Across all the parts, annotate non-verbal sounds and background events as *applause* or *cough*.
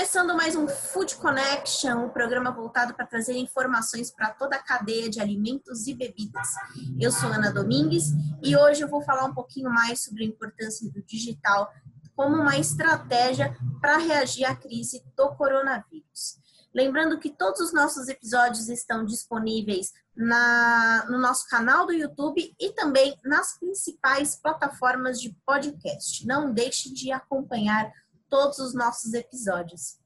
Começando mais um Food Connection, um programa voltado para trazer informações para toda a cadeia de alimentos e bebidas. Eu sou Ana Domingues e hoje eu vou falar um pouquinho mais sobre a importância do digital como uma estratégia para reagir à crise do coronavírus. Lembrando que todos os nossos episódios estão disponíveis na, no nosso canal do YouTube e também nas principais plataformas de podcast. Não deixe de acompanhar todos os nossos episódios.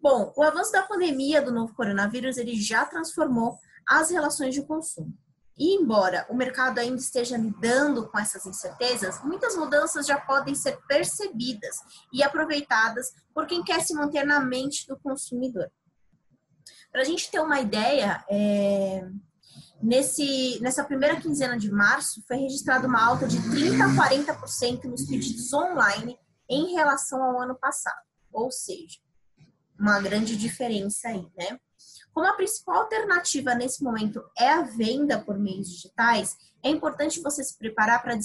Bom, o avanço da pandemia do novo coronavírus ele já transformou as relações de consumo. E embora o mercado ainda esteja lidando com essas incertezas, muitas mudanças já podem ser percebidas e aproveitadas por quem quer se manter na mente do consumidor. Para a gente ter uma ideia, é... Nesse, nessa primeira quinzena de março, foi registrada uma alta de 30% a 40% nos pedidos online em relação ao ano passado. Ou seja, uma grande diferença aí, né? Como a principal alternativa nesse momento é a venda por meios digitais, é importante você se preparar para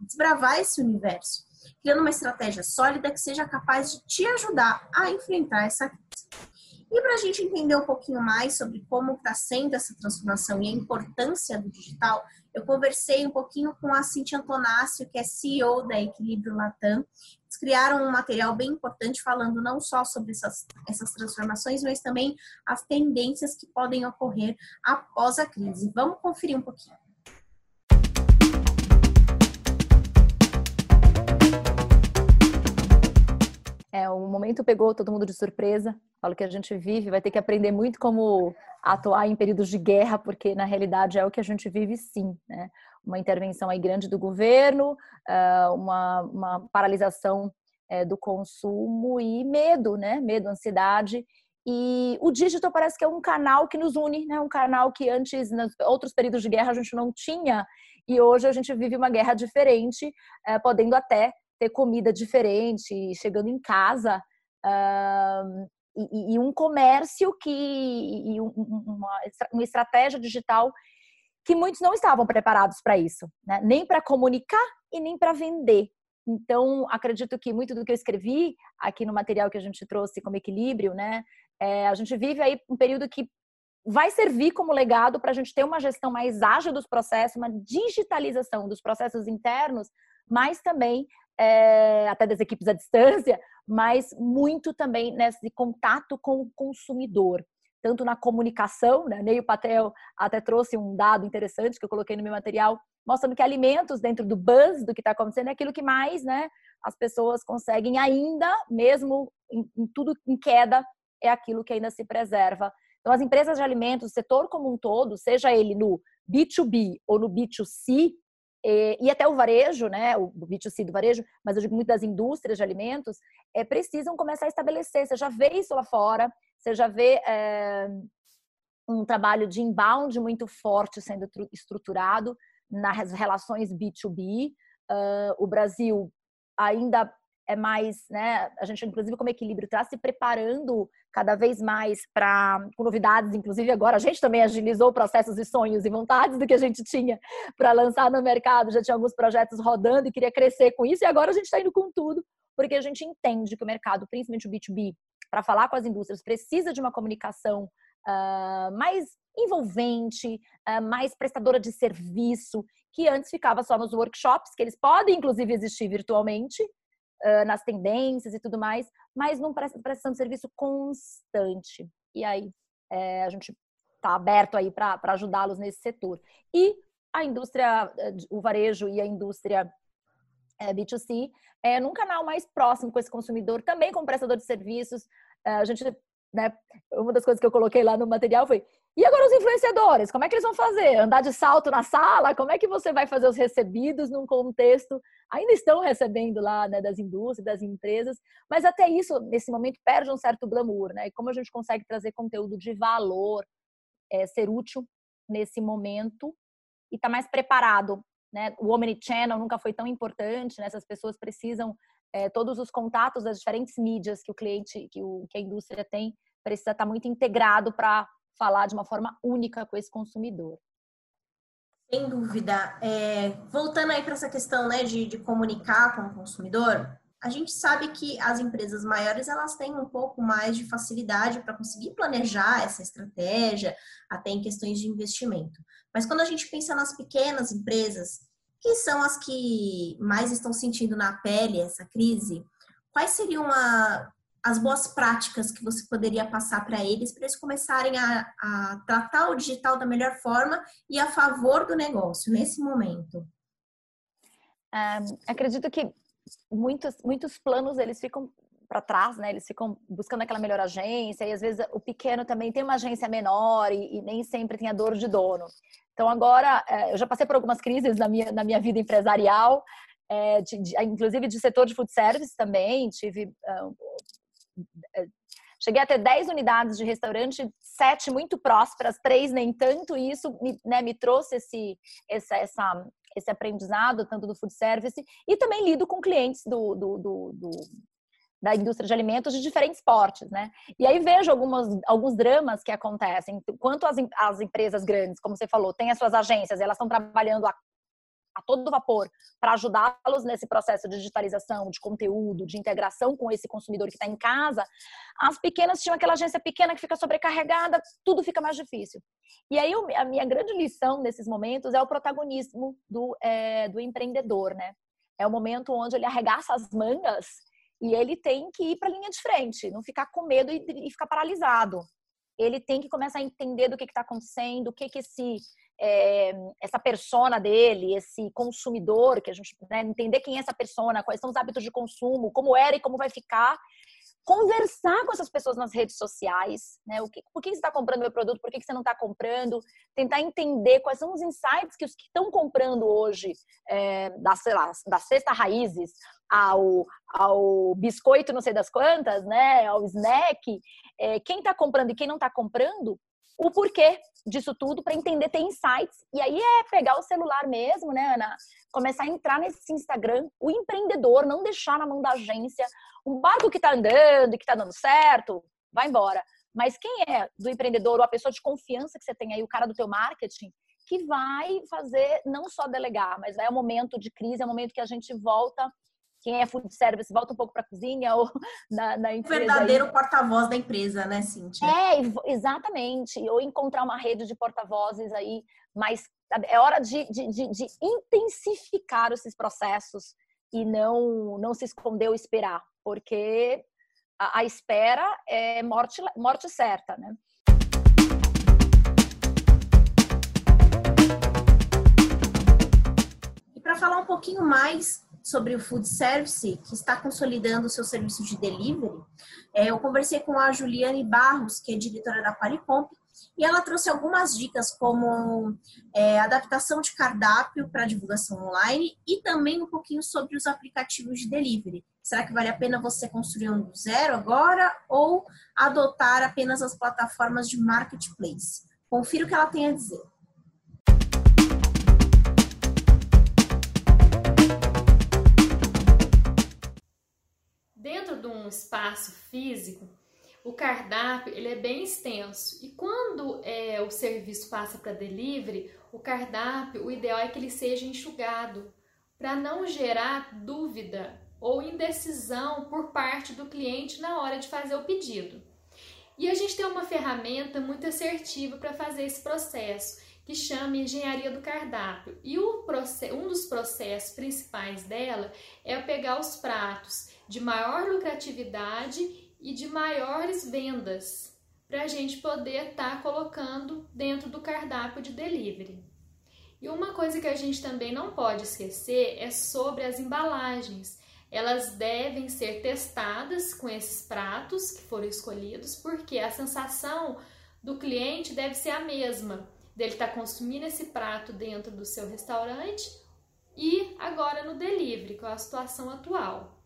desbravar esse universo, criando uma estratégia sólida que seja capaz de te ajudar a enfrentar essa crise. E para a gente entender um pouquinho mais sobre como está sendo essa transformação e a importância do digital, eu conversei um pouquinho com a Cintia Antonácio, que é CEO da Equilíbrio Latam. Eles criaram um material bem importante falando não só sobre essas, essas transformações, mas também as tendências que podem ocorrer após a crise. Vamos conferir um pouquinho. É, o momento pegou todo mundo de surpresa. Falo que a gente vive, vai ter que aprender muito como atuar em períodos de guerra, porque na realidade é o que a gente vive sim, né? Uma intervenção aí grande do governo, uma, uma paralisação é, do consumo e medo, né? Medo, ansiedade. E o digital parece que é um canal que nos une, né? Um canal que antes, nos outros períodos de guerra, a gente não tinha. E hoje a gente vive uma guerra diferente, podendo até ter comida diferente, chegando em casa. Uh, e, e, um comércio que e uma, uma estratégia digital que muitos não estavam preparados para isso, né? nem para comunicar e nem para vender. Então, acredito que muito do que eu escrevi aqui no material que a gente trouxe como equilíbrio, né? É, a gente vive aí um período que vai servir como legado para a gente ter uma gestão mais ágil dos processos, uma digitalização dos processos internos, mas também é, até das equipes à distância, *laughs* mas muito também nesse contato com o consumidor, tanto na comunicação, né? Neil Patel até trouxe um dado interessante que eu coloquei no meu material, mostrando que alimentos dentro do buzz do que está acontecendo é aquilo que mais, né? As pessoas conseguem ainda, mesmo em, em tudo em queda, é aquilo que ainda se preserva. Então, as empresas de alimentos, o setor como um todo, seja ele no B2B ou no B2C, e até o varejo, né, o B2C do varejo, mas eu digo muito das indústrias de alimentos, é, precisam começar a estabelecer. Você já vê isso lá fora, você já vê é, um trabalho de inbound muito forte sendo estruturado nas relações B2B. Uh, o Brasil ainda é mais, né? A gente, inclusive, como equilíbrio, está se preparando cada vez mais para novidades. Inclusive, agora a gente também agilizou processos e sonhos e vontades do que a gente tinha para lançar no mercado. Já tinha alguns projetos rodando e queria crescer com isso. E agora a gente está indo com tudo, porque a gente entende que o mercado, principalmente o B2B, para falar com as indústrias, precisa de uma comunicação uh, mais envolvente, uh, mais prestadora de serviço, que antes ficava só nos workshops, que eles podem, inclusive, existir virtualmente, uh, nas tendências e tudo mais, mas não prestando serviço constante. E aí é, a gente está aberto aí para ajudá-los nesse setor. E a indústria, o varejo e a indústria é, B2C é num canal mais próximo com esse consumidor, também como prestador de serviços. a gente, né, uma das coisas que eu coloquei lá no material foi e agora os influenciadores, como é que eles vão fazer? Andar de salto na sala? Como é que você vai fazer os recebidos num contexto? Ainda estão recebendo lá, né, das indústrias, das empresas, mas até isso, nesse momento, perde um certo glamour, né? E como a gente consegue trazer conteúdo de valor, é, ser útil nesse momento e estar tá mais preparado, né? O Omnichannel nunca foi tão importante, né? Essas pessoas precisam, é, todos os contatos das diferentes mídias que o cliente, que, o, que a indústria tem, precisa estar tá muito integrado para falar de uma forma única com esse consumidor. Sem dúvida. É, voltando aí para essa questão né, de, de comunicar com o consumidor, a gente sabe que as empresas maiores elas têm um pouco mais de facilidade para conseguir planejar essa estratégia, até em questões de investimento. Mas quando a gente pensa nas pequenas empresas, que são as que mais estão sentindo na pele essa crise, quais seriam a, as boas práticas que você poderia passar para eles, para eles começarem a, a, tratar o digital da melhor forma e a favor do negócio nesse momento? Um, acredito que muitos, muitos planos eles ficam para trás, né? Eles ficam buscando aquela melhor agência e às vezes o pequeno também tem uma agência menor e, e nem sempre tem a dor de dono. Então agora é, eu já passei por algumas crises na minha, na minha vida empresarial, é, de, de, inclusive de setor de food service também. Tive uh, cheguei a ter 10 unidades de restaurante, sete muito prósperas, três nem tanto, e isso me, né, me trouxe esse, essa, essa, esse aprendizado, tanto do food service, e também lido com clientes do, do, do, do da indústria de alimentos de diferentes portes, né? E aí vejo algumas, alguns dramas que acontecem. Quanto as, as empresas grandes, como você falou, têm as suas agências, elas estão trabalhando a a todo vapor para ajudá-los nesse processo de digitalização, de conteúdo, de integração com esse consumidor que está em casa, as pequenas tinham aquela agência pequena que fica sobrecarregada, tudo fica mais difícil. E aí a minha grande lição nesses momentos é o protagonismo do, é, do empreendedor, né? É o momento onde ele arregaça as mangas e ele tem que ir para a linha de frente, não ficar com medo e, e ficar paralisado. Ele tem que começar a entender do que está acontecendo, o que, que esse é, essa persona dele, esse consumidor, que a gente né, entender quem é essa persona, quais são os hábitos de consumo, como era e como vai ficar, conversar com essas pessoas nas redes sociais, né? O que, por que você está comprando meu produto? Por que você não está comprando? Tentar entender quais são os insights que os que estão comprando hoje, é, da, sei lá, da cesta raízes ao, ao biscoito não sei das quantas, né? Ao snack, é, quem está comprando e quem não está comprando, o porquê disso tudo para entender, ter insights. E aí é pegar o celular mesmo, né, Ana? Começar a entrar nesse Instagram, o empreendedor, não deixar na mão da agência. Um barco que está andando e que está dando certo, vai embora. Mas quem é do empreendedor ou a pessoa de confiança que você tem aí, o cara do teu marketing, que vai fazer não só delegar, mas é o momento de crise, é o momento que a gente volta quem é food service volta um pouco para a cozinha ou *laughs* na, na empresa. O verdadeiro porta-voz da empresa, né, Cintia? É, exatamente. Ou encontrar uma rede de porta-vozes aí, mas é hora de, de, de, de, intensificar esses processos e não, não se esconder ou esperar, porque a, a espera é morte, morte certa, né? E para falar um pouquinho mais sobre o food service, que está consolidando o seu serviço de delivery, é, eu conversei com a Juliane Barros, que é diretora da Qualicomp, e ela trouxe algumas dicas como é, adaptação de cardápio para divulgação online e também um pouquinho sobre os aplicativos de delivery. Será que vale a pena você construir um do zero agora ou adotar apenas as plataformas de marketplace? Confira o que ela tem a dizer. Um espaço físico, o cardápio ele é bem extenso e quando é, o serviço passa para delivery, o cardápio, o ideal é que ele seja enxugado para não gerar dúvida ou indecisão por parte do cliente na hora de fazer o pedido. E a gente tem uma ferramenta muito assertiva para fazer esse processo, que chama Engenharia do Cardápio. E um dos processos principais dela é pegar os pratos de maior lucratividade e de maiores vendas para a gente poder estar tá colocando dentro do cardápio de delivery. E uma coisa que a gente também não pode esquecer é sobre as embalagens. Elas devem ser testadas com esses pratos que foram escolhidos, porque a sensação do cliente deve ser a mesma, dele estar tá consumindo esse prato dentro do seu restaurante e agora no delivery, com a situação atual.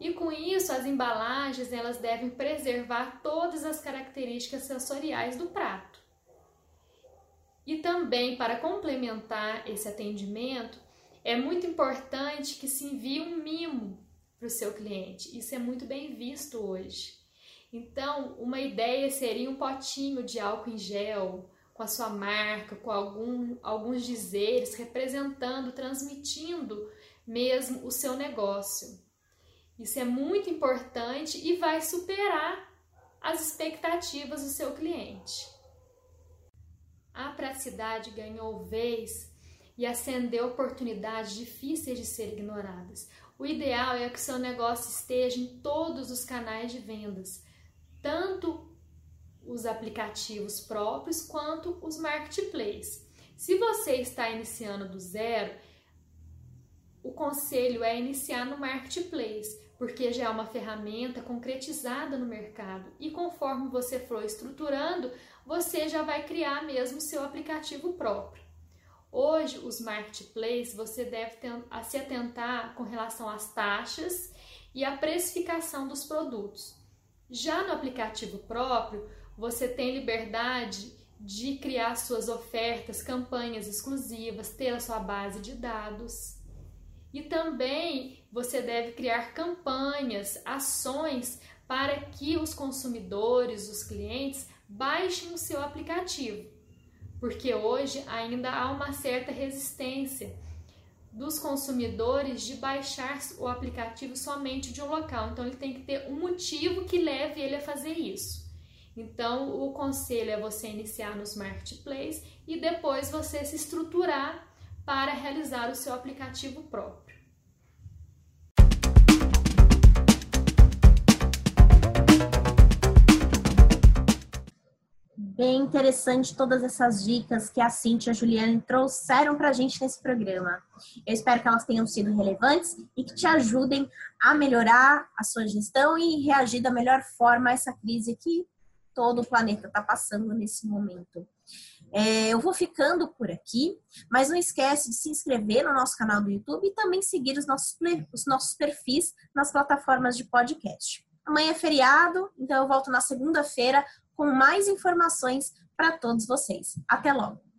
E com isso, as embalagens elas devem preservar todas as características sensoriais do prato. E também para complementar esse atendimento, é muito importante que se envie um mimo para o seu cliente. Isso é muito bem visto hoje. Então, uma ideia seria um potinho de álcool em gel com a sua marca, com algum, alguns dizeres representando, transmitindo mesmo o seu negócio. Isso é muito importante e vai superar as expectativas do seu cliente. A praticidade ganhou vez e acendeu oportunidades difíceis de ser ignoradas. O ideal é que seu negócio esteja em todos os canais de vendas, tanto os aplicativos próprios quanto os marketplaces. Se você está iniciando do zero, o conselho é iniciar no marketplace, porque já é uma ferramenta concretizada no mercado e conforme você for estruturando, você já vai criar mesmo seu aplicativo próprio. Hoje, os marketplaces, você deve se atentar com relação às taxas e à precificação dos produtos. Já no aplicativo próprio, você tem liberdade de criar suas ofertas, campanhas exclusivas, ter a sua base de dados. E também você deve criar campanhas, ações para que os consumidores, os clientes, baixem o seu aplicativo. Porque hoje ainda há uma certa resistência dos consumidores de baixar o aplicativo somente de um local. Então ele tem que ter um motivo que leve ele a fazer isso. Então o conselho é você iniciar nos marketplaces e depois você se estruturar para realizar o seu aplicativo próprio. Bem interessante todas essas dicas que a Cintia e a Juliane trouxeram para a gente nesse programa. Eu espero que elas tenham sido relevantes e que te ajudem a melhorar a sua gestão e reagir da melhor forma a essa crise que todo o planeta está passando nesse momento. É, eu vou ficando por aqui, mas não esquece de se inscrever no nosso canal do YouTube e também seguir os nossos, os nossos perfis nas plataformas de podcast. Amanhã é feriado, então eu volto na segunda-feira com mais informações para todos vocês. Até logo!